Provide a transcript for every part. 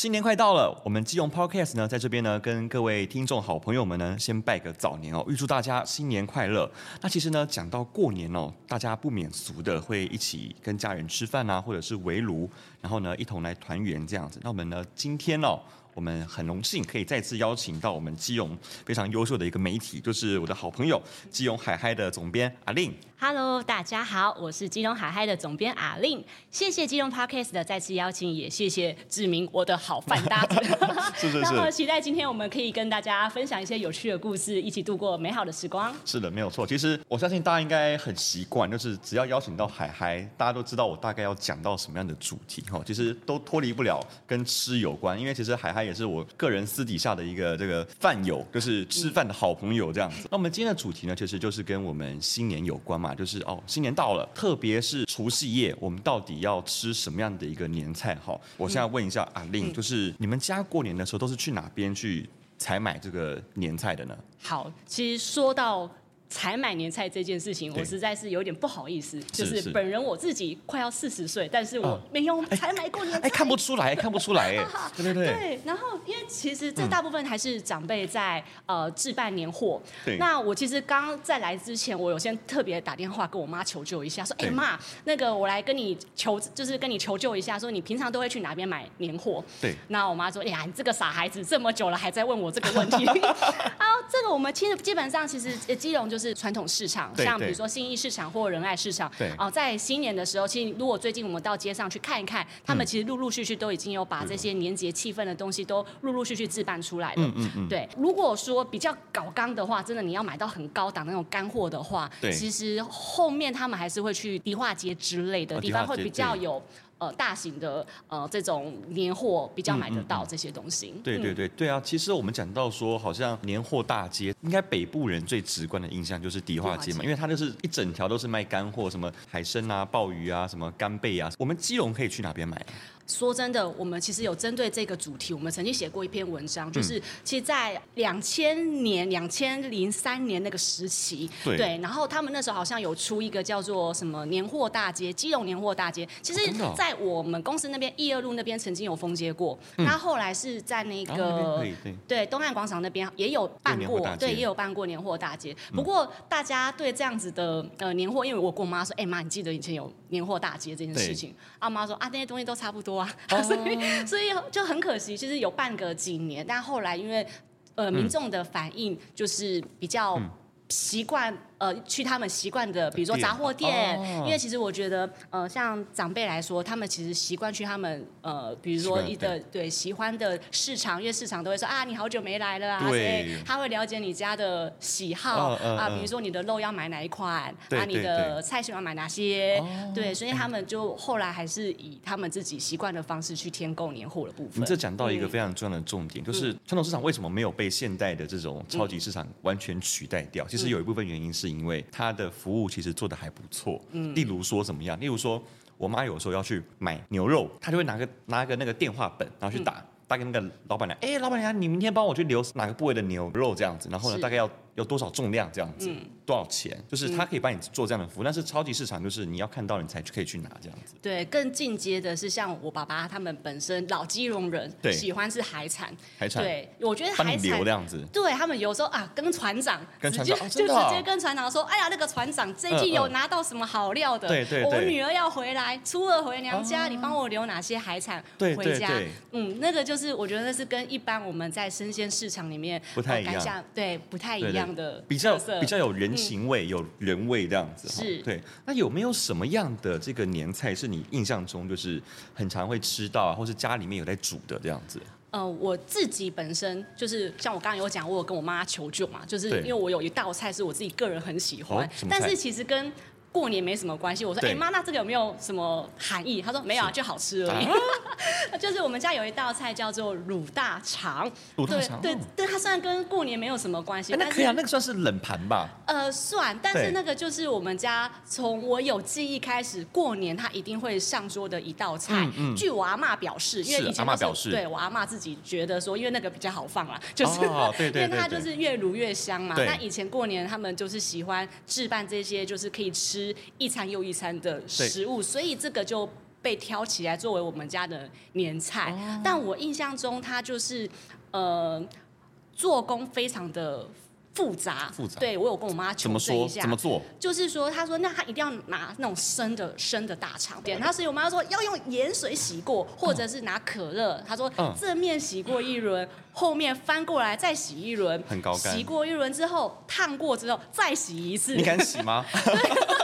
新年快到了，我们基隆 Podcast 呢，在这边呢，跟各位听众好朋友们呢，先拜个早年哦，预祝大家新年快乐。那其实呢，讲到过年哦，大家不免俗的会一起跟家人吃饭啊，或者是围炉，然后呢，一同来团圆这样子。那我们呢，今天哦。我们很荣幸可以再次邀请到我们基隆非常优秀的一个媒体，就是我的好朋友基隆海嗨的总编阿令。Hello，大家好，我是金融海嗨的总编阿令。谢谢金融 Podcast 的再次邀请，也谢谢志明我的好饭搭子。是是是。那么期待今天我们可以跟大家分享一些有趣的故事，一起度过美好的时光。是的，没有错。其实我相信大家应该很习惯，就是只要邀请到海嗨，大家都知道我大概要讲到什么样的主题哈。其实都脱离不了跟吃有关，因为其实海嗨也是我个人私底下的一个这个饭友，就是吃饭的好朋友这样子。那我们今天的主题呢，其实就是跟我们新年有关嘛，就是哦，新年到了，特别是除夕夜，我们到底要吃什么样的一个年菜？哈，我现在问一下阿令，就是你们家过年的时候都是去哪边去采买这个年菜的呢？好，其实说到。采买年菜这件事情，我实在是有点不好意思。就是本人我自己快要四十岁，但是我没有才买过年菜。哎，看不出来，看不出来，哎，对对对。对，然后因为其实这大部分还是长辈在呃置办年货。对。那我其实刚在来之前，我有先特别打电话跟我妈求救一下，说：“哎妈，那个我来跟你求，就是跟你求救一下，说你平常都会去哪边买年货？”对。那我妈说：“哎呀，你这个傻孩子，这么久了还在问我这个问题。” 啊，这个我们其实基本上其实基隆就是传统市场，像比如说信义市场或仁爱市场，对，哦，在新年的时候，其实如果最近我们到街上去看一看，他们其实陆陆续续都已经有把这些年节气氛的东西都陆陆续续置办出来了。嗯嗯嗯。对，如果说比较搞刚的话，真的你要买到很高档那种干货的话，对，其实后面他们还是会去迪化街之类的地方，会比较有。呃，大型的呃这种年货比较买得到这些东西。对对对对啊！其实我们讲到说，好像年货大街，应该北部人最直观的印象就是迪化街嘛，因为它就是一整条都是卖干货，什么海参啊、鲍鱼啊、什么干贝啊。我们基隆可以去哪边买？说真的，我们其实有针对这个主题，我们曾经写过一篇文章，就是其实，在两千年、两千零三年那个时期，对，对，然后他们那时候好像有出一个叫做什么年货大街，基隆年货大街。其实，在我们公司那边一二路那边曾经有封街过，他后来是在那个对东岸广场那边也有办过，对，也有办过年货大街。不过大家对这样子的呃年货，因为我跟我妈说，哎妈，你记得以前有年货大街这件事情？啊妈说啊，那些东西都差不多。所以，所以就很可惜，其实有半个几年，但后来因为呃民众的反应就是比较习惯。呃，去他们习惯的，比如说杂货店，哦，因为其实我觉得，呃，像长辈来说，他们其实习惯去他们呃，比如说一个对。喜欢的市场，因为市场都会说啊，你好久没来了啊，所以他会了解你家的喜好，哦，啊，比如说你的肉要买哪一款，啊，你的菜喜欢买哪些，哦，对，所以他们就后来还是以他们自己习惯的方式去添购年货的部分。你这讲到一个非常重要的重点，嗯，就是传统市场为什么没有被现代的这种超级市场完全取代掉？嗯，其实有一部分原因是。因为他的服务其实做的还不错，嗯，例如说怎么样？例如说，我妈有时候要去买牛肉，她就会拿个拿个那个电话本，然后去打，嗯、打给那个老板娘，哎，老板娘，你明天帮我去留哪个部位的牛肉这样子，然后呢，大概要。有多少重量这样子，嗯、多少钱？就是他可以帮你做这样的服务，嗯，但是超级市场就是你要看到你才可以去拿这样子。对，更进阶的是像我爸爸他们本身老基隆人，对，喜欢是海产，海产。对，我觉得海产这样子。对他们有时候啊，跟船长，跟船长直接，哦、就直接跟船长说，哎呀，那个船长最近有拿到什么好料的，对对，对我女儿要回来，初二回娘家，哦，你帮我留哪些海产回家？对对对，嗯，那个就是我觉得那是跟一般我们在生鲜市场里面不太一样，呃、对，不太一样的，比较。比较有人情味，嗯、有人味这样子。是，对。那有没有什么样的这个年菜是你印象中就是很常会吃到，啊，或是家里面有在煮的这样子？呃，我自己本身就是像我刚刚有讲，我有跟我妈求救嘛，就是因为我有一道菜是我自己个人很喜欢，哦、但是其实跟过年没什么关系，我说，哎妈、欸，那这个有没有什么含义？他说没有啊，就好吃而已。啊、就是我们家有一道菜叫做卤大肠，卤大肠，对对，对，它虽然跟过年没有什么关系，那可以啊，那个算是冷盘吧？呃，算，但是那个就是我们家从我有记忆开始，过年它一定会上桌的一道菜。嗯嗯、据我阿妈表示，因为以前阿嬷表示，对我阿妈自己觉得说，因为那个比较好放啦，就是、哦、对对对 对，因为它就是越卤越香嘛。那以前过年他们就是喜欢置办这些，就是可以吃。一餐又一餐的食物，所以这个就被挑起来作为我们家的年菜。哦、但我印象中，它就是呃做工非常的。复杂，复杂。对，我有跟我妈求证一下，怎么做？就是说，她说那她一定要拿那种生的生的大肠，对。然后所以我妈说要用盐水洗过，或者是拿可乐。她说正面洗过一轮，后面翻过来再洗一轮，很高干。洗过一轮之后，烫过之后再洗一次。你敢洗吗？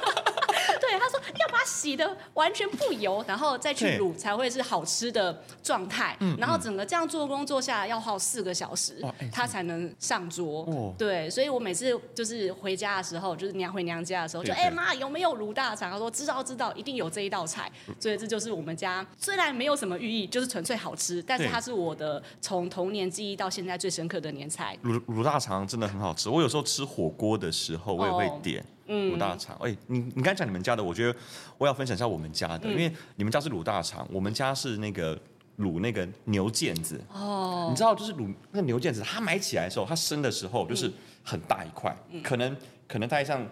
洗的完全不油，然后再去卤才会是好吃的状态。嗯，然后整个这样做工做下来要耗四个小时，它才能上桌。哦，对，所以我每次就是回家的时候，就是娘回娘家的时候，就哎妈有没有卤大肠？他说知道知道，一定有这一道菜。所以这就是我们家虽然没有什么寓意，就是纯粹好吃，但是它是我的从童年记忆到现在最深刻的年菜。卤卤大肠真的很好吃，我有时候吃火锅的时候我也会点。哦卤大肠，哎、欸，你你刚才讲你们家的，我觉得我要分享一下我们家的，嗯、因为你们家是卤大肠，我们家是那个卤那个牛腱子。哦，你知道，就是卤那个牛腱子，它买起来的时候，它生的时候就是很大一块，嗯、可能可能大概像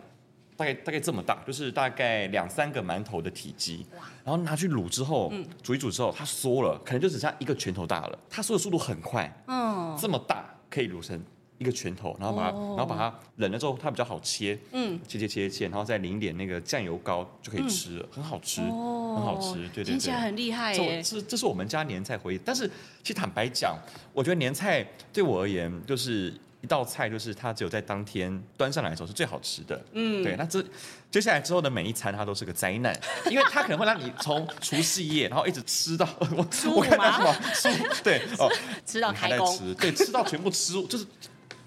大概大概这么大，就是大概两三个馒头的体积。哇！然后拿去卤之后，嗯、煮一煮之后，它缩了，可能就只剩下一个拳头大了。它缩的速度很快。嗯，这么大可以卤成。一个拳头，然后把它，然后把它冷了之后，它比较好切，嗯，切切切切，然后再淋一点那个酱油膏就可以吃了，很好吃，很好吃，对对对，听起来很厉害耶。这这是我们家年菜回忆，但是其实坦白讲，我觉得年菜对我而言就是一道菜，就是它只有在当天端上来的时候是最好吃的，嗯，对。那这接下来之后的每一餐，它都是个灾难，因为它可能会让你从除夕夜，然后一直吃到 我我看到什么？对哦，吃到开工，吃对，吃到全部吃就是。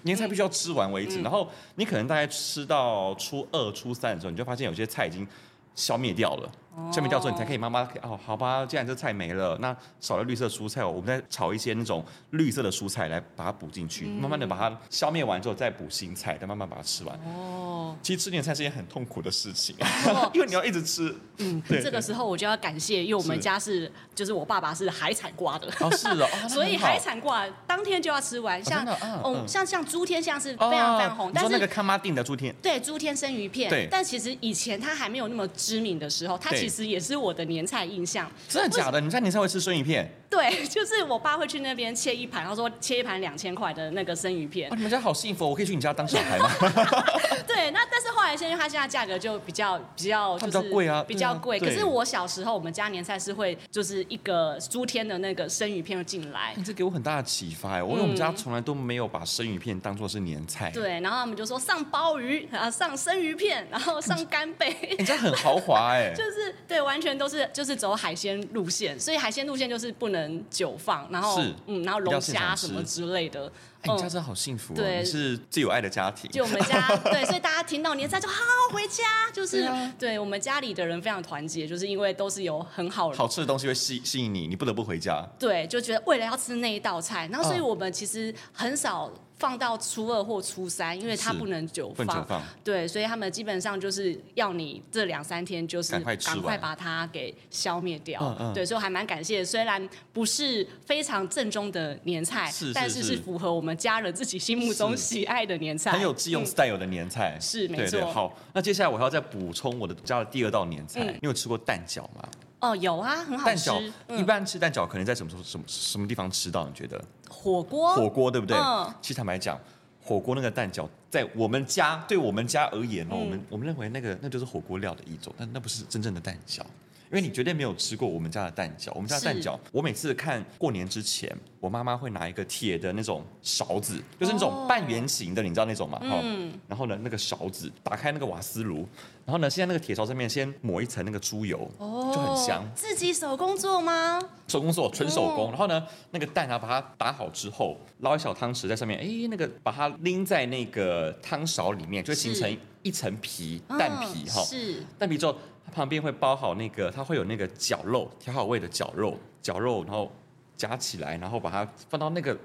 年菜必须要吃完为止，嗯、然后你可能大概吃到初二、初三的时候，你就发现有些菜已经消灭掉了。下面叫做你才可以，妈妈哦，好吧，既然这菜没了，那少了绿色蔬菜，我们再炒一些那种绿色的蔬菜来把它补进去，嗯、慢慢的把它消灭完之后再补新菜，再慢慢把它吃完。哦，其实吃年菜是一件很痛苦的事情，哦、因为你要一直吃。嗯，对这个时候我就要感谢，因为我们家是，是就是我爸爸是海产挂的。哦，是的，哦、所以海产挂当天就要吃完，像哦，像像猪天像是非常非常红，哦、但是那个康妈定的猪天，对，猪天生鱼片，对，但其实以前它还没有那么知名的时候，它其实实也是我的。年菜印象真的假的？你在年菜会吃生鱼片？对，就是我爸会去那边切一盘，然后说切一盘两千块的那个生鱼片。你们家好幸福，我可以去你家当小孩吗？对，那但是后来现在它现在价格就比较比较就是比较贵啊，比较贵。可是我小时候我们家年菜是会就是一个猪天的那个生鱼片进来。你这给我很大的启发，我因为我们家从来都没有把生鱼片当做是年菜。对，然后他们就说上鲍鱼，啊上生鱼片，然后上干贝。你家很豪华哎。就是对，完全都是就是。走海鲜路线，所以海鲜路线就是不能久放，然后是嗯，然后龙虾什么之类的。哎，你家真的好幸福哦，对，是最有爱的家庭。就我们家，对，所以大家听到年菜就好好回家，就是对我们家里的人非常团结，就是因为都是有很好好吃的东西会吸吸引你，你不得不回家。对，就觉得为了要吃那一道菜，然后所以我们其实很少。放到初二或初三，因为它不能久放，久放对，所以他们基本上就是要你这两三天就是赶快把它给消灭掉。嗯嗯、对，所以我还蛮感谢，虽然不是非常正宗的年菜，是是是，但是是符合我们家人自己心目中喜爱的年菜，很有自用 style 的年菜。嗯、是没错。好，那接下来我还要再补充我的家的第二道年菜。嗯、你有吃过蛋饺吗？哦，有啊，很好吃。蛋饺、嗯、一般吃蛋饺可能在什么什么什么地方吃到？你觉得？火锅。火锅对不对？嗯、其实坦白讲。火锅那个蛋饺，在我们家，对我们家而言哦，嗯、我们我们认为那个那就是火锅料的一种，但那不是真正的蛋饺。因为你绝对没有吃过我们家的蛋饺，我们家的蛋饺，我每次看过年之前，我妈妈会拿一个铁的那种勺子，就是那种半圆形的，哦、你知道那种吗？嗯。然后呢，那个勺子打开那个瓦斯炉，然后呢，现在那个铁勺上面先抹一层那个猪油，哦，就很香。自己手工做吗？手工做，纯手工。哦、然后呢，那个蛋啊，把它打好之后，捞一小汤匙在上面，哎，那个把它拎在那个汤勺里面，就会形成一层皮，蛋皮哈。是。蛋皮之后。旁边会包好那个，它会有那个绞肉，调好味的绞肉，绞肉，然后夹起来，然后把它放到那个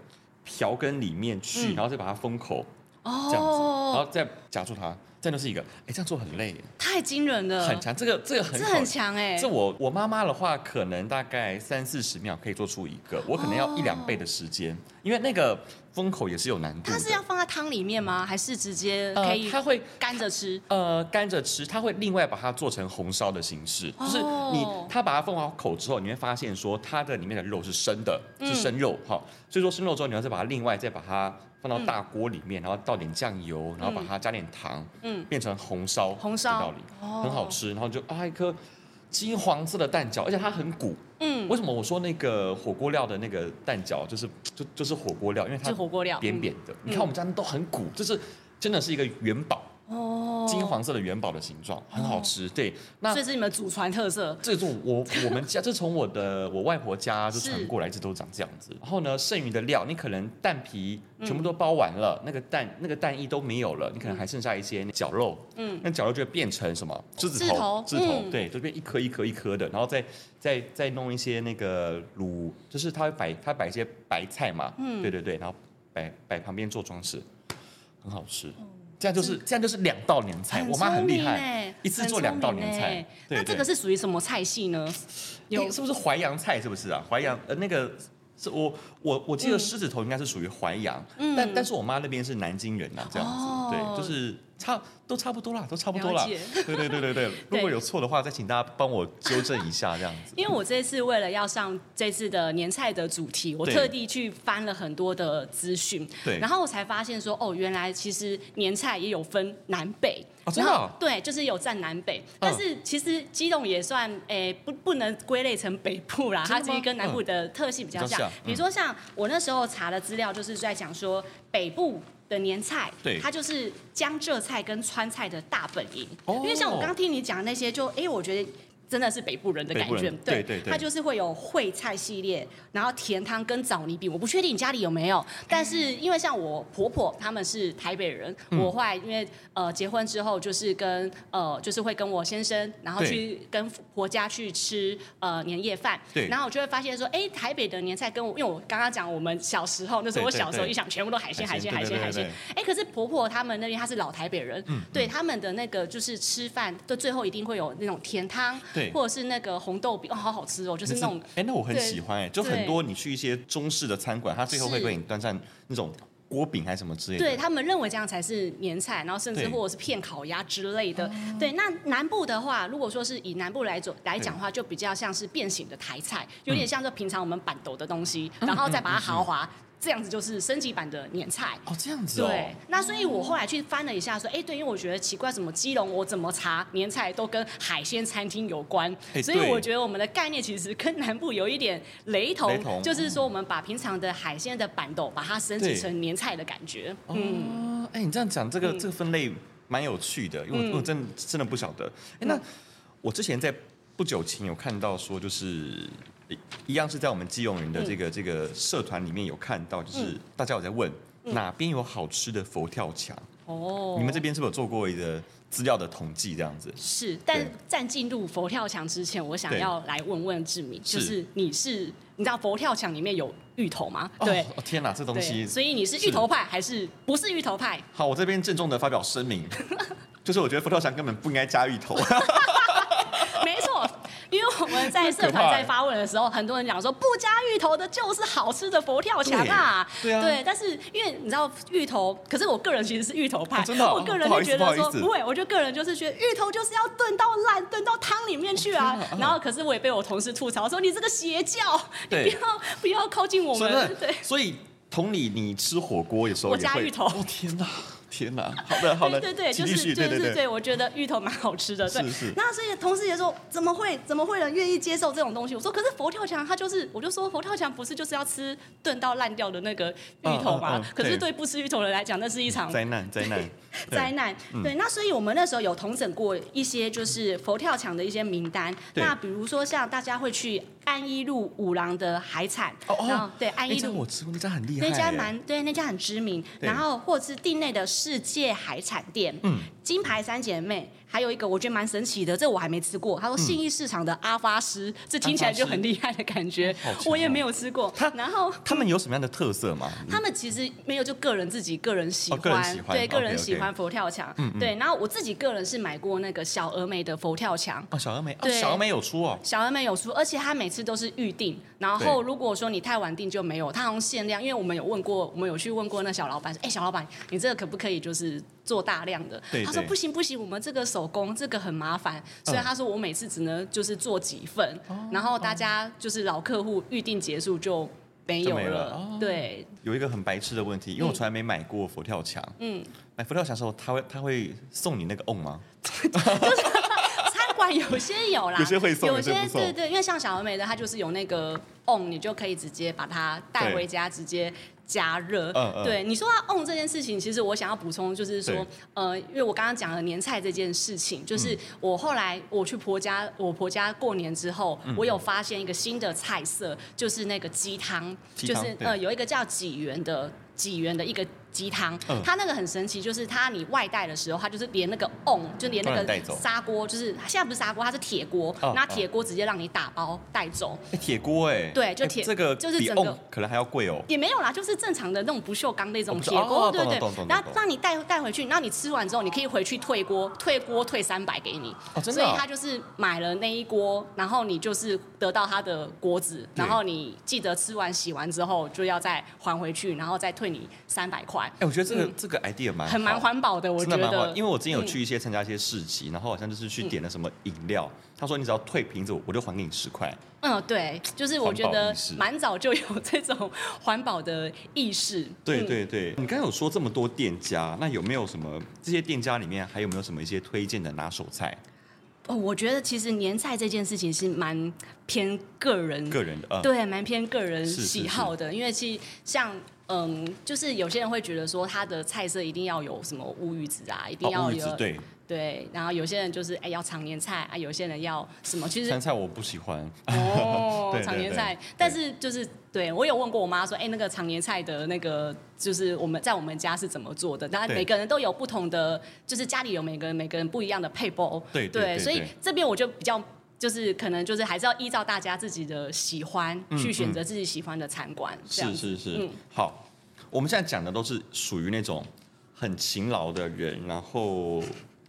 瓢羹里面去，嗯、然后再把它封口，哦、这样子，然后再夹住它，这样就是一个，哎，这样做很累，太惊人了，很强，这个这个很，这很强哎，这我我妈妈的话，可能大概三四十秒可以做出一个，我可能要一两倍的时间，哦、因为那个封口也是有难度。它是要放在汤里面吗？还是直接可以？它会干着吃。呃，干着吃，它会另外把它做成红烧的形式，就是你它把它封好口之后，你会发现说它的里面的肉是生的，是生肉哈。所以说生肉之后，你要再把它另外再把它放到大锅里面，然后倒点酱油，然后把它加点糖，嗯，变成红烧红烧料理，很好吃。然后就啊一颗。金黄色的蛋饺，而且它很鼓。嗯，为什么我说那个火锅料的那个蛋饺就是就就是火锅料？因为它是火锅料，扁扁的。你看我们家都很鼓，就是真的是一个元宝。哦，金黄色的元宝的形状很好吃，对。那这是你们祖传特色。这种我我们家，这从我的我外婆家就传过来，这都长这样子。然后呢，剩余的料，你可能蛋皮全部都包完了，那个蛋那个蛋液都没有了，你可能还剩下一些绞肉。嗯，那绞肉就会变成什么？狮子头，狮子头，对，就变一颗一颗一颗的，然后再再再弄一些那个卤，就是它会摆它摆一些白菜嘛。嗯，对对对，然后摆摆旁边做装饰，很好吃。这样就是这样就是两道年菜，我妈很厉害，一次做两道年菜。那这个是属于什么菜系呢？有是不是淮扬菜？是不是啊？淮扬呃那个是我我我记得狮子头应该是属于淮阳，嗯，但但是我妈那边是南京人呐，这样子对，就是。差都差不多啦，都差不多啦。对对对对 对，如果有错的话，再请大家帮我纠正一下，这样子。因为我这次为了要上这次的年菜的主题，我特地去翻了很多的资讯，对，然后我才发现说，哦，原来其实年菜也有分南北。哦，真的？然后对，就是有占南北，但是其实基隆也算，诶，不不能归类成北部啦，它其实跟南部的特性比较像。比如说像我那时候查的资料，就是在讲说北部。的年菜，对，它就是江浙菜跟川菜的大本营。哦，因为像我刚刚听你讲那些就，就哎，我觉得。真的是北部人的感觉，对对对，它就是会有烩菜系列，然后甜汤跟枣泥饼，我不确定你家里有没有，但是因为像我婆婆他们是台北人，我后来因为呃结婚之后就是跟呃就是会跟我先生，然后去跟婆家去吃呃年夜饭，对，然后我就会发现说，哎，台北的年菜跟我，因为我刚刚讲我们小时候那时候我小时候一想全部都海鲜海鲜海鲜海鲜，哎，可是婆婆他们那边她是老台北人，对他们的那个就是吃饭的最后一定会有那种甜汤。或者是那个红豆饼哦，好好吃哦，就是那种哎，那我很喜欢哎，就很多你去一些中式的餐馆，他最后会给你端上那种锅饼还是什么之类的。对他们认为这样才是年菜，然后甚至或者是片烤鸭之类的。对，那南部的话，如果说是以南部来做来讲的话，就比较像是变形的台菜，有点像这平常我们板豆的东西，然后再把它豪华。这样子就是升级版的年菜哦，这样子哦。对，那所以我后来去翻了一下，说，哎，对，因为我觉得奇怪，什么基隆我怎么查年菜都跟海鲜餐厅有关，所以我觉得我们的概念其实跟南部有一点雷同，雷同就是说我们把平常的海鲜的板豆把它升级成年菜的感觉。嗯，哎，你这样讲，这个这个分类蛮有趣的，因为我真真的不晓得。哎，那我之前在不久前有看到说，就是。一样是在我们基隆人的这个这个社团里面有看到，就是大家有在问哪边有好吃的佛跳墙哦。你们这边是不是有做过一个资料的统计这样子？是，但在进入佛跳墙之前，我想要来问问志明，就是你是你知道佛跳墙里面有芋头吗？对，哦天哪，这东西，所以你是芋头派还是不是芋头派？好，我这边郑重的发表声明，就是我觉得佛跳墙根本不应该加芋头。我们在社团在发问的时候，很多人讲说不加芋头的就是好吃的佛跳墙啊。对啊。对，但是因为你知道芋头，可是我个人其实是芋头派。真的。我个人就觉得说不会，我就个人就是觉得芋头就是要炖到烂，炖到汤里面去啊。然后可是我也被我同事吐槽说你这个邪教，你 不要不要靠近我们。对。所以同理，你吃火锅有时候我加芋头。哦天哪！天哪，好的 好的，对对对，就是就是对，我觉得芋头蛮好吃的，对。是是。那所以同事也说，怎么会怎么会人愿意接受这种东西？我说，可是佛跳墙它就是，我就说佛跳墙不是就是要吃炖到烂掉的那个芋头嘛？可是对不吃芋头的人来讲，那是一场灾难灾难 灾难。对，那所以我们那时候有同整过一些就是佛跳墙的一些名单。那比如说像大家会去安一路五郎的海产，然后对安一路我吃过那家很厉害，那家蛮对那家很知名。然后或者是地内的。世界海产店，嗯，金牌三姐妹，还有一个我觉得蛮神奇的，这我还没吃过。他说信义市场的阿发师，这听起来就很厉害的感觉，我也没有吃过。他然后他们有什么样的特色吗？他们其实没有，就个人自己个人喜欢，对个人喜欢欢佛跳墙。嗯，对。然后我自己个人是买过那个小峨眉的佛跳墙。哦，小峨眉，对，小峨眉有出哦。小峨眉有出，而且它每次都是预定。然后如果说你太晚订就没有，它好像限量。因为我们有问过，我们有去问过那小老板说，哎，小老板，你这个可不可以就是做大量的？对对，他说不行不行，我们这个手工这个很麻烦，所以他说我每次只能就是做几份，嗯、然后大家就是老客户预定结束就没有了。没了哦、对，有一个很白痴的问题，因为我从来没买过佛跳墙。嗯，买佛跳墙的时候，他会他会送你那个 on 吗？就是 餐馆有些有啦，有些会送，有些对对，因为像小而美的，它就是有那个 on，，你就可以直接把它带回家，直接。加热，嗯嗯、对你说到 on 这件事情，其实我想要补充就是说，呃，因为我刚刚讲了年菜这件事情，就是我后来我去婆家，我婆家过年之后，嗯、我有发现一个新的菜色，就是那个鸡汤，汤就是呃有一个叫几元的几元的一个。鸡汤，它那个很神奇，就是它你外带的时候，它就是连那个瓮，就连那个砂锅，就是现在不是砂锅，它是铁锅，拿铁锅直接让你打包带走。铁锅哎，对，就铁这个就是整个可能还要贵哦。也没有啦，就是正常的那种不锈钢那种铁锅，对对对。然后让你带带回去，然后你吃完之后，你可以回去退锅，退锅退三百给你。哦，真的。所以他就是买了那一锅，然后你就是得到他的锅子，然后你记得吃完洗完之后就要再还回去，然后再退你三百块。哎，我觉得这个、嗯、这个 idea 蛮很蛮环保的，我觉得。因为我之前有去一些参加一些市集，嗯、然后好像就是去点了什么饮料，嗯、他说你只要退瓶子，我就还给你十块。嗯，对，就是我觉得蛮早就有这种环保的意识。对对对，你刚才有说这么多店家，那有没有什么这些店家里面还有没有什么一些推荐的拿手菜？哦，我觉得其实年菜这件事情是蛮偏个人，个人的，嗯、对，蛮偏个人喜好的，因为其实像。嗯，就是有些人会觉得说，他的菜色一定要有什么乌鱼子啊，一定要有、哦、对对，然后有些人就是哎要常年菜啊，有些人要什么，其实菜我不喜欢哦，常年菜，但是就是对我有问过我妈说，哎那个常年菜的那个就是我们在我们家是怎么做的？当然每个人都有不同的，就是家里有每个人每个人不一样的配包，对对，所以这边我就比较就是可能就是还是要依照大家自己的喜欢去选择自己喜欢的餐馆，是是是，嗯好。我们现在讲的都是属于那种很勤劳的人，然后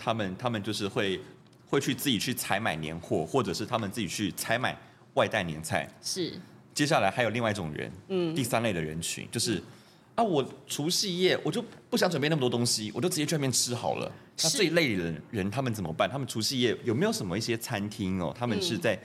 他们他们就是会会去自己去采买年货，或者是他们自己去采买外带年菜。是。接下来还有另外一种人，嗯，第三类的人群就是啊，我除夕夜我就不想准备那么多东西，我就直接去外面吃好了。那这一类人人他们怎么办？他们除夕夜有没有什么一些餐厅哦？他们是在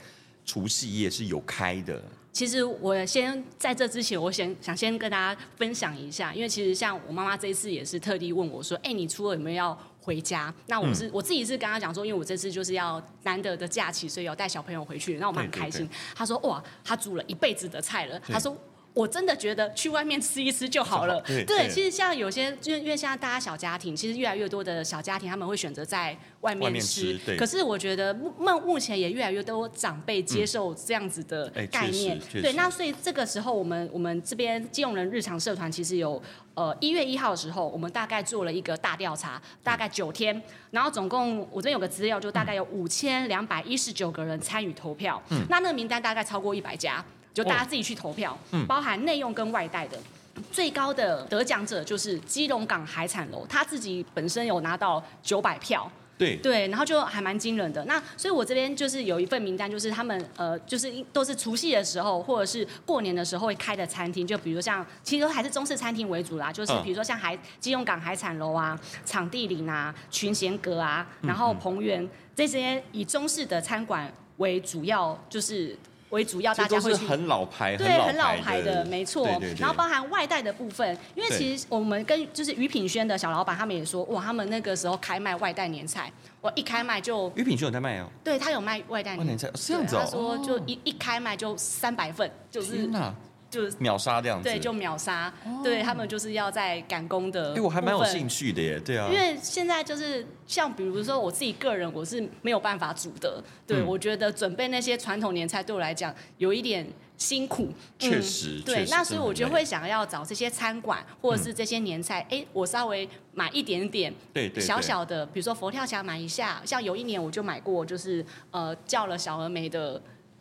除夕夜是有开的。其实我先在这之前，我先想先跟大家分享一下，因为其实像我妈妈这一次也是特地问我说：“哎，你初二有没有要回家？”那我是、嗯、我自己是跟他讲说，因为我这次就是要难得的假期，所以要带小朋友回去，那我们很开心。他说：“哇，他煮了一辈子的菜了。对”她说。我真的觉得去外面吃一吃就好了。对，对，其实像有些，就因为现在大家小家庭，其实越来越多的小家庭，他们会选择在外面吃。可是我觉得目目前也越来越多长辈接受这样子的概念。嗯、对，那所以这个时候，我们我们这边基隆人日常社团其实有呃一月一号的时候，我们大概做了一个大调查，大概九天，嗯、然后总共我这边有个资料，就大概有五千两百一十九个人参与投票。嗯，那那个名单大概超过一百家。就大家自己去投票，哦、包含内用跟外带的，最高的得奖者就是基隆港海产楼，他自己本身有拿到九百票，对。对，然后就还蛮惊人的。那所以我这边就是有一份名单，就是他们呃，就是都是除夕的时候或者是过年的时候会开的餐厅，就比如像其实还是中式餐厅为主啦，就是比如说像海基隆港海产楼啊、场地里啊、群贤阁啊，然后彭园、嗯嗯、这些以中式的餐馆为主要，就是。为主要，大家会去很老牌，对，很老牌的，没错。然后包含外带的部分，因为其实我们跟就是于品轩的小老板他们也说，哇，他们那个时候开卖外带年菜，我一开卖就于品轩有在卖哦，对他有卖外带年菜，这样子哦。他说就一一开卖就三百份，就是。就是秒杀这样子，对，就秒杀，哦、对他们就是要在赶工的。哎，我还蛮有兴趣的耶，对啊。因为现在就是像比如说我自己个人，我是没有办法煮的，对、嗯、我觉得准备那些传统年菜对我来讲有一点辛苦。确实，嗯、对，那所以我就会想要找这些餐馆或者是这些年菜，哎、嗯，我稍微买一点点，对对，小小的，比如说佛跳墙买一下，像有一年我就买过，就是呃叫了小而美的。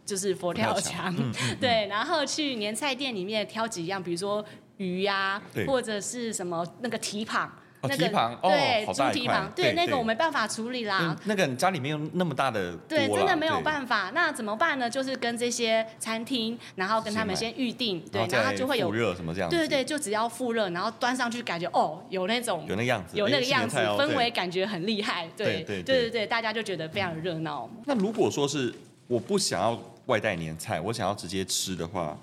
就是佛跳墙，嗯嗯嗯、对，然后去年菜店里面挑几样，比如说鱼呀、啊，或者是什么那个蹄膀，那个蹄膀，对，猪蹄膀，对，那个我没办法处理啦。那个家里面有那么大的，对，真的没有办法。那怎么办呢？就是跟这些餐厅，然后跟他们先预定，对，然后就会有热什么这样。对对对，就只要复热，然后端上去，感觉哦，有那种有那样子，有那个样子，氛围感觉很厉害。对对对对，大家就觉得非常热闹。那如果说是我不想要外带年菜，我想要直接吃的话。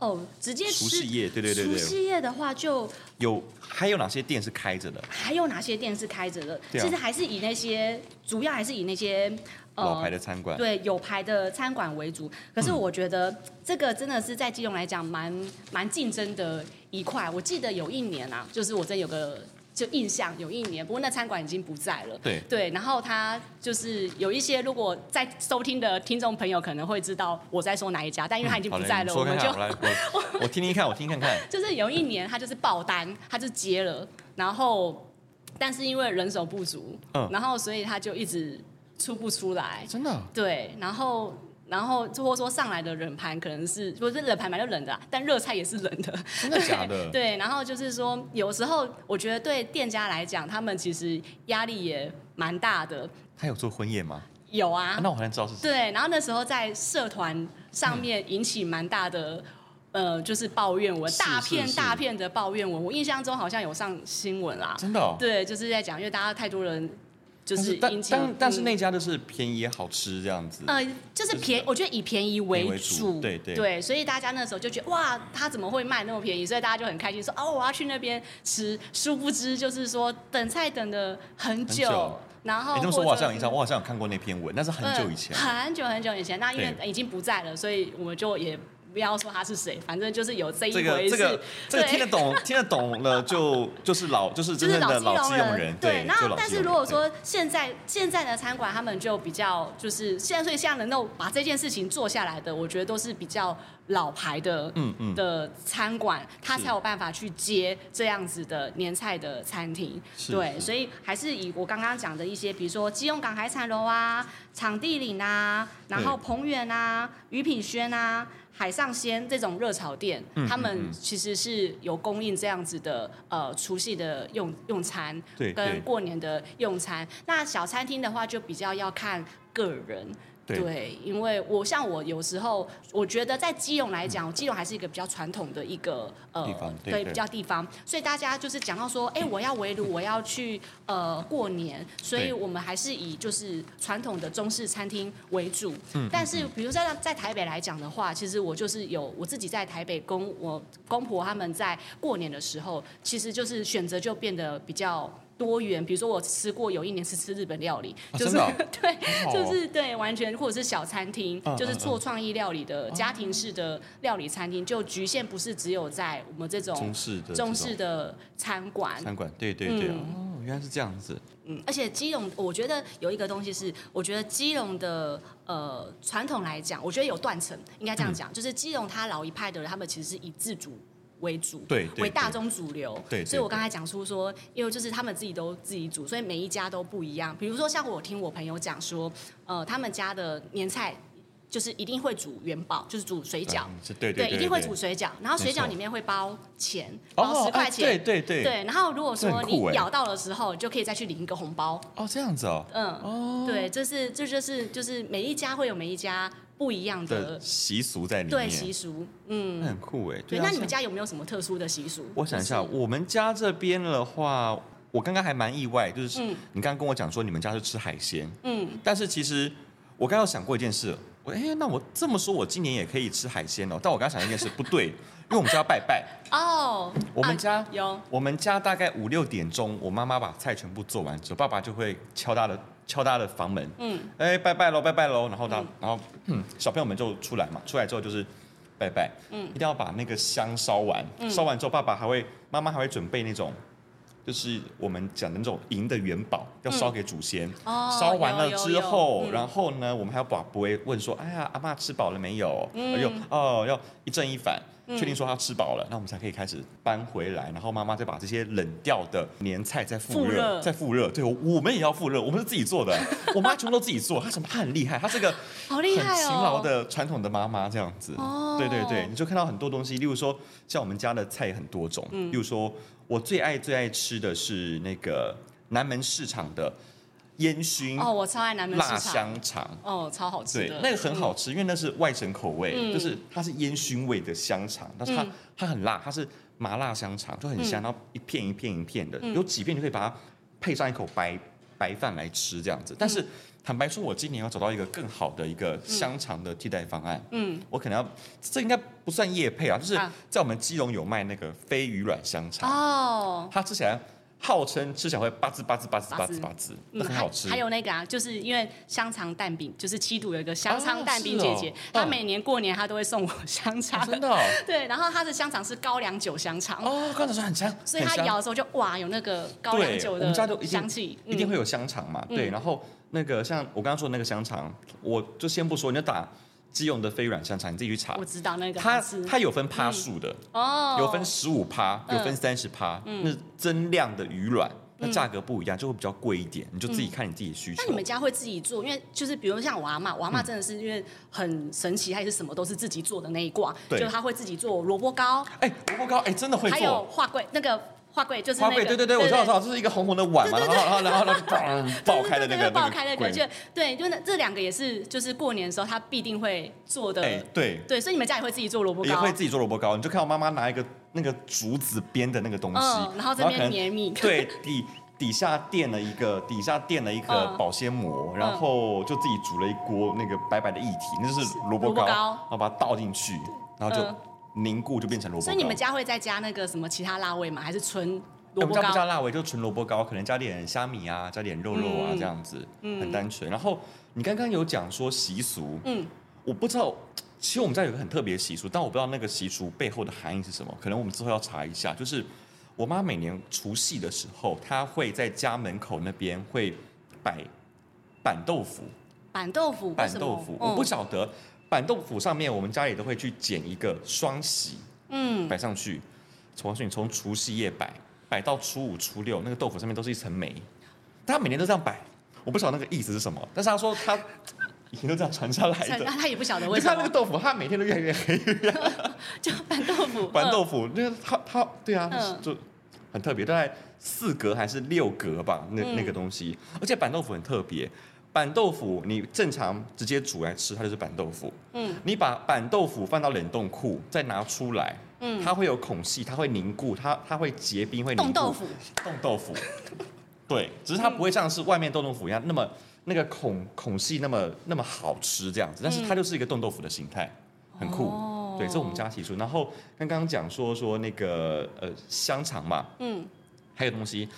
哦，直接吃除夕夜，对对对对。除夕夜的话就有还有哪些店是开着的？还有哪些店是开着的？啊、其实还是以那些主要还是以那些呃老牌的餐馆，对有牌的餐馆为主。可是我觉得这个真的是在基隆来讲蛮蛮竞争的一块。我记得有一年啊，就是我真有个。就印象有一年，不过那餐馆已经不在了。对对，然后他就是有一些，如果在收听的听众朋友可能会知道我在说哪一家，但因为他已经不在了，嗯、我们就我，我听听看，我听看看。就是有一年他就是爆单，他就接了，然后但是因为人手不足，嗯，然后所以他就一直出不出来。真的？对，然后。然后或者说上来的冷盘可能是不是冷盘买就冷的，啊，但热菜也是冷的。真的假的？对，然后就是说，有时候我觉得对店家来讲，他们其实压力也蛮大的。他有做婚宴吗？有啊。啊那我好像知道是谁。对，然后那时候在社团上面引起蛮大的，嗯、呃，就是抱怨文，大片大片的抱怨文。我印象中好像有上新闻啦。真的，哦？对，就是在讲，因为大家太多人。就是但但但是那家就是便宜也好吃这样子。呃，就是便，我觉得以便宜为主。对对对，所以大家那时候就觉得哇，他怎么会卖那么便宜？所以大家就很开心说哦，我要去那边吃。殊不知就是说等菜等的很久，然后。你这么说，我好像有印象，我好像有看过那篇文，那是很久以前。很久很久以前，那因为已经不在了，所以我们就也。不要说他是谁，反正就是有这一回事。这个这个听得懂，听得懂了就就是老就是真正的老基隆人。对，然后但是如果说现在现在的餐馆，他们就比较就是现在所以现在能够把这件事情做下来的，我觉得都是比较老牌的嗯嗯的餐馆，他才有办法去接这样子的年菜的餐厅。对，所以还是以我刚刚讲的一些，比如说基隆港海产楼啊、场地岭啊，然后鹏远啊、余品轩啊。海上鲜这种热炒店，嗯、他们其实是有供应这样子的呃除夕的用用餐，跟过年的用餐。那小餐厅的话，就比较要看个人。对，对，因为我像我有时候，我觉得在基隆来讲，基隆还是一个比较传统的一个呃，对，对，比较地方，所以大家就是讲到说，哎，我要围炉，我要去呃过年，所以我们还是以就是传统的中式餐厅为主。嗯。但是，比如在在台北来讲的话，其实我就是有我自己在台北公我公婆他们在过年的时候，其实就是选择就变得比较。多元，比如说我吃过有一年是吃日本料理，就是、啊、对，就是对，完全或者是小餐厅，嗯、就是做创意料理的、嗯、家庭式的料理餐厅，就局限不是只有在我们这种中式的中式的餐馆。餐馆，对对对、嗯，哦，原来是这样子。嗯，而且基隆，我觉得有一个东西是，我觉得基隆的呃传统来讲，我觉得有断层，应该这样讲、嗯，就是基隆他老一派的人，他们其实是以自主。为主，为大众主流，所以我刚才讲出说，因为就是他们自己都自己煮，所以每一家都不一样。比如说像我听我朋友讲说，呃，他们家的年菜就是一定会煮元宝，就是煮水饺，嗯、对，对，对，对，对，对，一定会煮水饺，然后水饺里面会包钱，包十块钱，对对对，对，然后如果说你咬到的时候，就可以再去领一个红包。哦，这样子哦，嗯，哦，对，这是这就是就是每一家会有每一家。不一样的习俗在里面，对习俗，嗯，很酷哎。对，那你们家有没有什么特殊的习俗？我想一下，我们家这边的话，我刚刚还蛮意外，就是你刚刚跟我讲说你们家是吃海鲜，嗯，但是其实我刚刚有想过一件事，我哎，那我这么说，我今年也可以吃海鲜哦。但我刚刚想一件事，不对，因为我们家要拜拜哦。我们家有，我们家大概五六点钟，我妈妈把菜全部做完之后，爸爸就会敲他的。敲他的房门，嗯，哎，拜拜喽，拜拜喽，然后他，嗯、然后，嗯，小朋友们就出来嘛，出来之后就是拜拜，嗯，一定要把那个香烧完，嗯，烧完之后，爸爸还会，妈妈还会准备那种，就是我们讲的那种银的元宝，要烧给祖先，哦，烧完了之后，然后呢，我们还要把不会问说，哎呀，阿妈吃饱了没有？哎呦哦，要一正一反。确定说他吃饱了，那我们才可以开始搬回来，然后妈妈再把这些冷掉的年菜再复热，再复热。对，我们也要复热，我们是自己做的，我妈全部都自己做，她什么？她很厉害，她是个很勤劳的传统的妈妈这样子。哦，对对对，你就看到很多东西，例如说像我们家的菜很多种，例如说我最爱最爱吃的是那个南门市场的。烟熏哦，我超爱南门辣香肠。哦，超好吃。对，那个很好吃，因为那是外省口味，嗯、就是它是烟熏味的香肠，但是它、嗯、它很辣，它是麻辣香肠，就很香，然后一片一片一片的，嗯、有几片就可以把它配上一口白白饭来吃这样子。但是、嗯、坦白说，我今年要找到一个更好的一个香肠的替代方案，嗯，我可能要，这应该不算夜配啊，就是在我们基隆有卖那个飞鱼卵香肠。哦，它吃起来。号称吃起来会吧滋吧滋吧滋吧滋吧滋，那很好吃。还有那个啊，就是因为香肠蛋饼，就是七度有一个香肠蛋饼姐姐，她每年过年她都会送我香肠。真的？对，然后她的香肠是高粱酒香肠。哦，高粱酒很香。所以她咬的时候就哇，有那个高粱酒的香气。一定会有香肠嘛？对，然后那个像我刚刚说的那个香肠，我就先不说，你就打。基隆的飞软香肠，你自己去查。我知道那个。它它有分趴数的，哦，有分十五趴，有分三十趴，那增量的鱼卵，那价格不一样，就会比较贵一点。你就自己看你自己的需求。那你们家会自己做？因为就是比如像我阿妈，我阿妈真的是因为很神奇，她也是什么都是自己做的那一挂，就她会自己做萝卜糕。哎，萝卜糕，哎，真的会做。还有画桂那个。花柜就是花柜，对对对，我知道，我知道，这是一个红红的碗嘛，然后然后然后然后 爆开的那个，爆开那个，就对，就那这两个也是，就是过年的时候他必定会做的。哎，对对，所以你们家也会自己做萝卜糕？也会自己做萝卜糕，你就看我妈妈拿一个那个竹子编的那个东西，然后这边黏米，对，底底下垫了一个底下垫了一个保鲜膜，然后就自己煮了一锅那个白白的液体，那就是萝卜糕，然后把它倒进去，然后就。凝固就变成萝卜糕，所以你们家会再加那个什么其他辣味吗？还是纯萝卜糕？我们家不加辣味，就纯萝卜糕，可能加点虾米啊，加点肉肉啊，这样子，嗯、很单纯。然后你刚刚有讲说习俗，嗯，我不知道，其实我们家有个很特别的习俗，但我不知道那个习俗背后的含义是什么，可能我们之后要查一下。就是我妈每年除夕的时候，她会在家门口那边会摆板豆腐，板豆腐，板豆腐，我不晓得。板豆腐上面，我们家里都会去剪一个双喜，嗯，摆上去。从你从除夕夜摆，摆到初五、初六，那个豆腐上面都是一层霉。他每年都这样摆，我不晓得那个意思是什么。但是他说他以前都这样传下来的。他也不晓得为什么。你看那个豆腐，他每天都越来越黑。就板豆腐。板豆腐，那个他他对啊，就很特别，大概四格还是六格吧，那那个东西。而且板豆腐很特别。板豆腐，你正常直接煮来吃，它就是板豆腐。嗯，你把板豆腐放到冷冻库，再拿出来，嗯，它会有孔隙，它会凝固，它它会结冰，会凝固。冻豆腐。冻豆腐。对，只是它不会像是外面冻豆腐一样那么那个孔孔隙那么那么好吃这样子，但是它就是一个冻豆腐的形态，很酷。哦、对，这是我们家提出。然后刚刚讲说说那个呃香肠嘛，嗯，还有东西。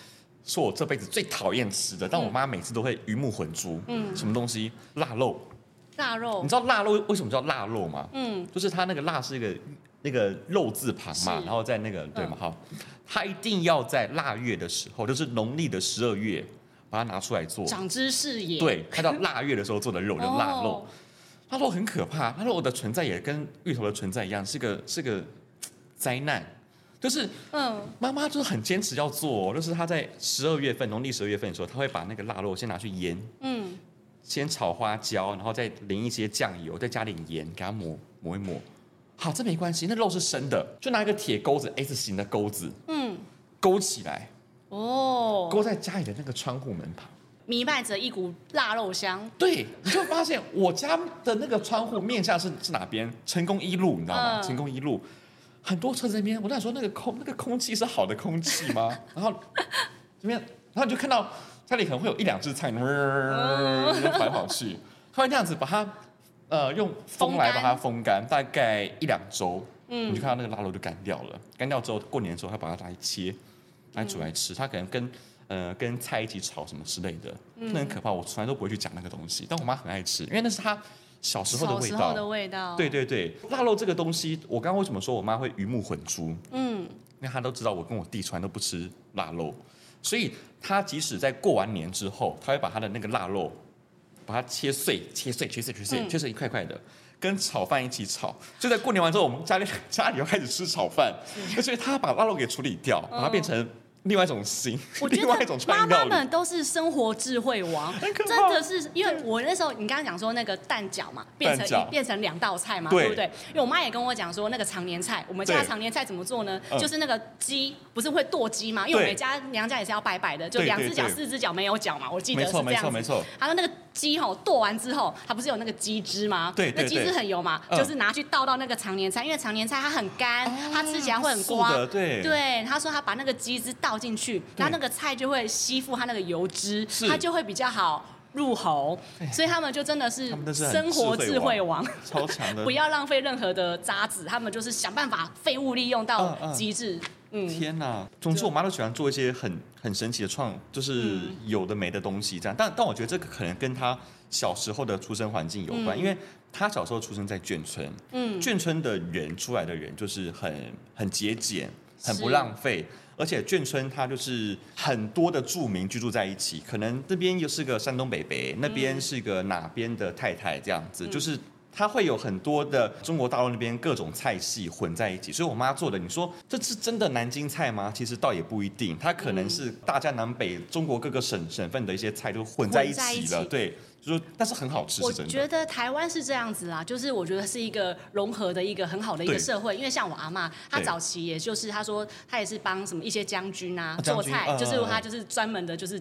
说我这辈子最讨厌吃的，但我妈每次都会鱼目混珠。嗯，什么东西？腊肉。腊肉。你知道腊肉为什么叫腊肉吗？嗯，就是它那个腊是一个那个肉字旁嘛，然后在那个对吗？好，它一定要在腊月的时候，就是农历的十二月，把它拿出来做。长知识也。对，它到腊月的时候做的肉，就腊肉。它说很可怕，它说我的存在也跟芋头的存在一样，是个是个灾难。就是，嗯，妈妈就是很坚持要做，就是她在十二月份，农历十二月份的时候，她会把那个腊肉先拿去腌，嗯，先炒花椒，然后再淋一些酱油，再加点盐，给它抹抹一抹。好，这没关系，那肉是生的，就拿一个铁钩子，S 型的钩子，嗯，勾起来，哦，勾在家里的那个窗户门旁，弥漫着一股腊肉香。对，你就发现我家的那个窗户面向是是哪边？成功一路，你知道吗？嗯、成功一路。很多车在那边，我在说那个空那个空气是好的空气吗？然后这边，然后你就看到家里可能会有一两只菜，呃，跑来跑去，他会这样子把它呃用风来把它风干，大概一两周，嗯，你就看到那个腊肉就干掉了。干掉之后，过年的时候他把它拿来切，拿来煮来吃。他可能跟呃跟菜一起炒什么之类的，那很可怕。我从来都不会去讲那个东西，但我妈很爱吃，因为那是她。小时候的味道，小时候的味道，对对对，腊肉这个东西，我刚刚为什么说我妈会鱼目混珠？嗯，因为她都知道我跟我弟从来都不吃腊肉，所以她即使在过完年之后，她会把她的那个腊肉，把它切碎、切碎、切碎、切碎、嗯、切碎一块块的，跟炒饭一起炒。就在过年完之后，我们家里 家里又开始吃炒饭，所以他把腊肉给处理掉，把它变成。另外一种心，我觉得妈妈们都是生活智慧王，真的是因为我那时候你刚刚讲说那个蛋饺嘛，变成一变成两道菜嘛，对不对？因为我妈也跟我讲说那个常年菜，我们家常年菜怎么做呢？就是那个鸡不是会剁鸡嘛？因为我们家娘家也是要拜拜的，就两只脚、四只脚没有脚嘛，我记得是这样子。没错没错。还有那个鸡吼剁完之后，它不是有那个鸡汁吗？对，那鸡汁很油嘛，就是拿去倒到那个常年菜，因为常年菜它很干，它吃起来会很光。对对，他说他把那个鸡汁倒。倒进去，然后那个菜就会吸附它那个油脂，它就会比较好入喉。所以他们就真的是生活智慧王，超强的。不要浪费任何的渣子，他们就是想办法废物利用到极致。嗯，天哪！总之，我妈都喜欢做一些很很神奇的创，就是有的没的东西这样。但但我觉得这个可能跟她小时候的出生环境有关，因为她小时候出生在眷村，嗯，眷村的人出来的人就是很很节俭，很不浪费。而且眷村它就是很多的住民居住在一起，可能这边又是个山东北北，那边是个哪边的太太这样子，就是它会有很多的中国大陆那边各种菜系混在一起。所以我妈做的，你说这是真的南京菜吗？其实倒也不一定，它可能是大江南北中国各个省省份的一些菜都混在一起了，对。就是，但是很好吃。我觉得台湾是这样子啊，就是我觉得是一个融合的一个很好的一个社会。因为像我阿嬷，她早期也就是她说她也是帮什么一些将军啊做菜，就是她就是专门的就是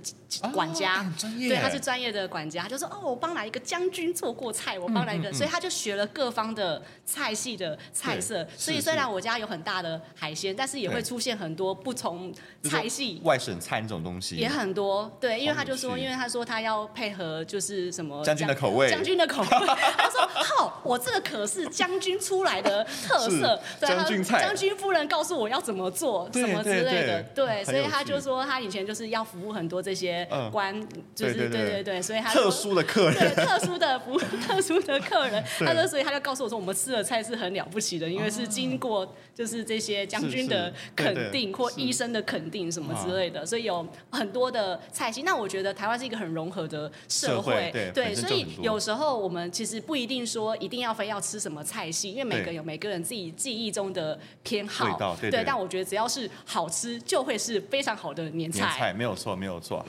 管家，对，她是专业的管家。她就说哦，我帮来一个将军做过菜，我帮来一个，所以她就学了各方的菜系的菜色。所以虽然我家有很大的海鲜，但是也会出现很多不同菜系。外省菜那种东西也很多，对，因为他就说，因为他说他要配合就是。什么将军的口味？将军的口味。他说：“好，我这个可是将军出来的特色。将军菜。将军夫人告诉我要怎么做，什么之类的。对，所以他就说他以前就是要服务很多这些官，就是对对对，所以他特殊的客人，对特殊的服务，特殊的客人。他说，所以他就告诉我说，我们吃的菜是很了不起的，因为是经过就是这些将军的肯定或医生的肯定什么之类的，所以有很多的菜系。那我觉得台湾是一个很融合的社会。”对，所以有时候我们其实不一定说一定要非要吃什么菜系，因为每个有每个人自己记忆中的偏好。对，对，但我觉得只要是好吃，就会是非常好的年菜。年菜没有错，没有错。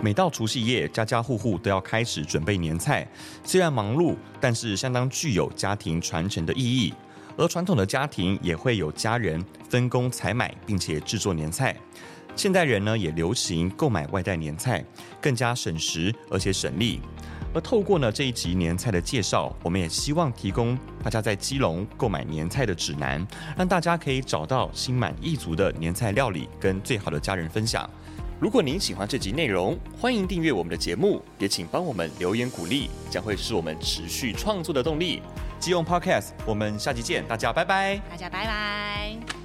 每到除夕夜，家家户户都要开始准备年菜。虽然忙碌，但是相当具有家庭传承的意义。而传统的家庭也会有家人分工采买，并且制作年菜。现代人呢也流行购买外带年菜，更加省时而且省力。而透过呢这一集年菜的介绍，我们也希望提供大家在基隆购买年菜的指南，让大家可以找到心满意足的年菜料理，跟最好的家人分享。如果您喜欢这集内容，欢迎订阅我们的节目，也请帮我们留言鼓励，将会是我们持续创作的动力。即用 Podcast，我们下期见，大家拜拜。大家拜拜。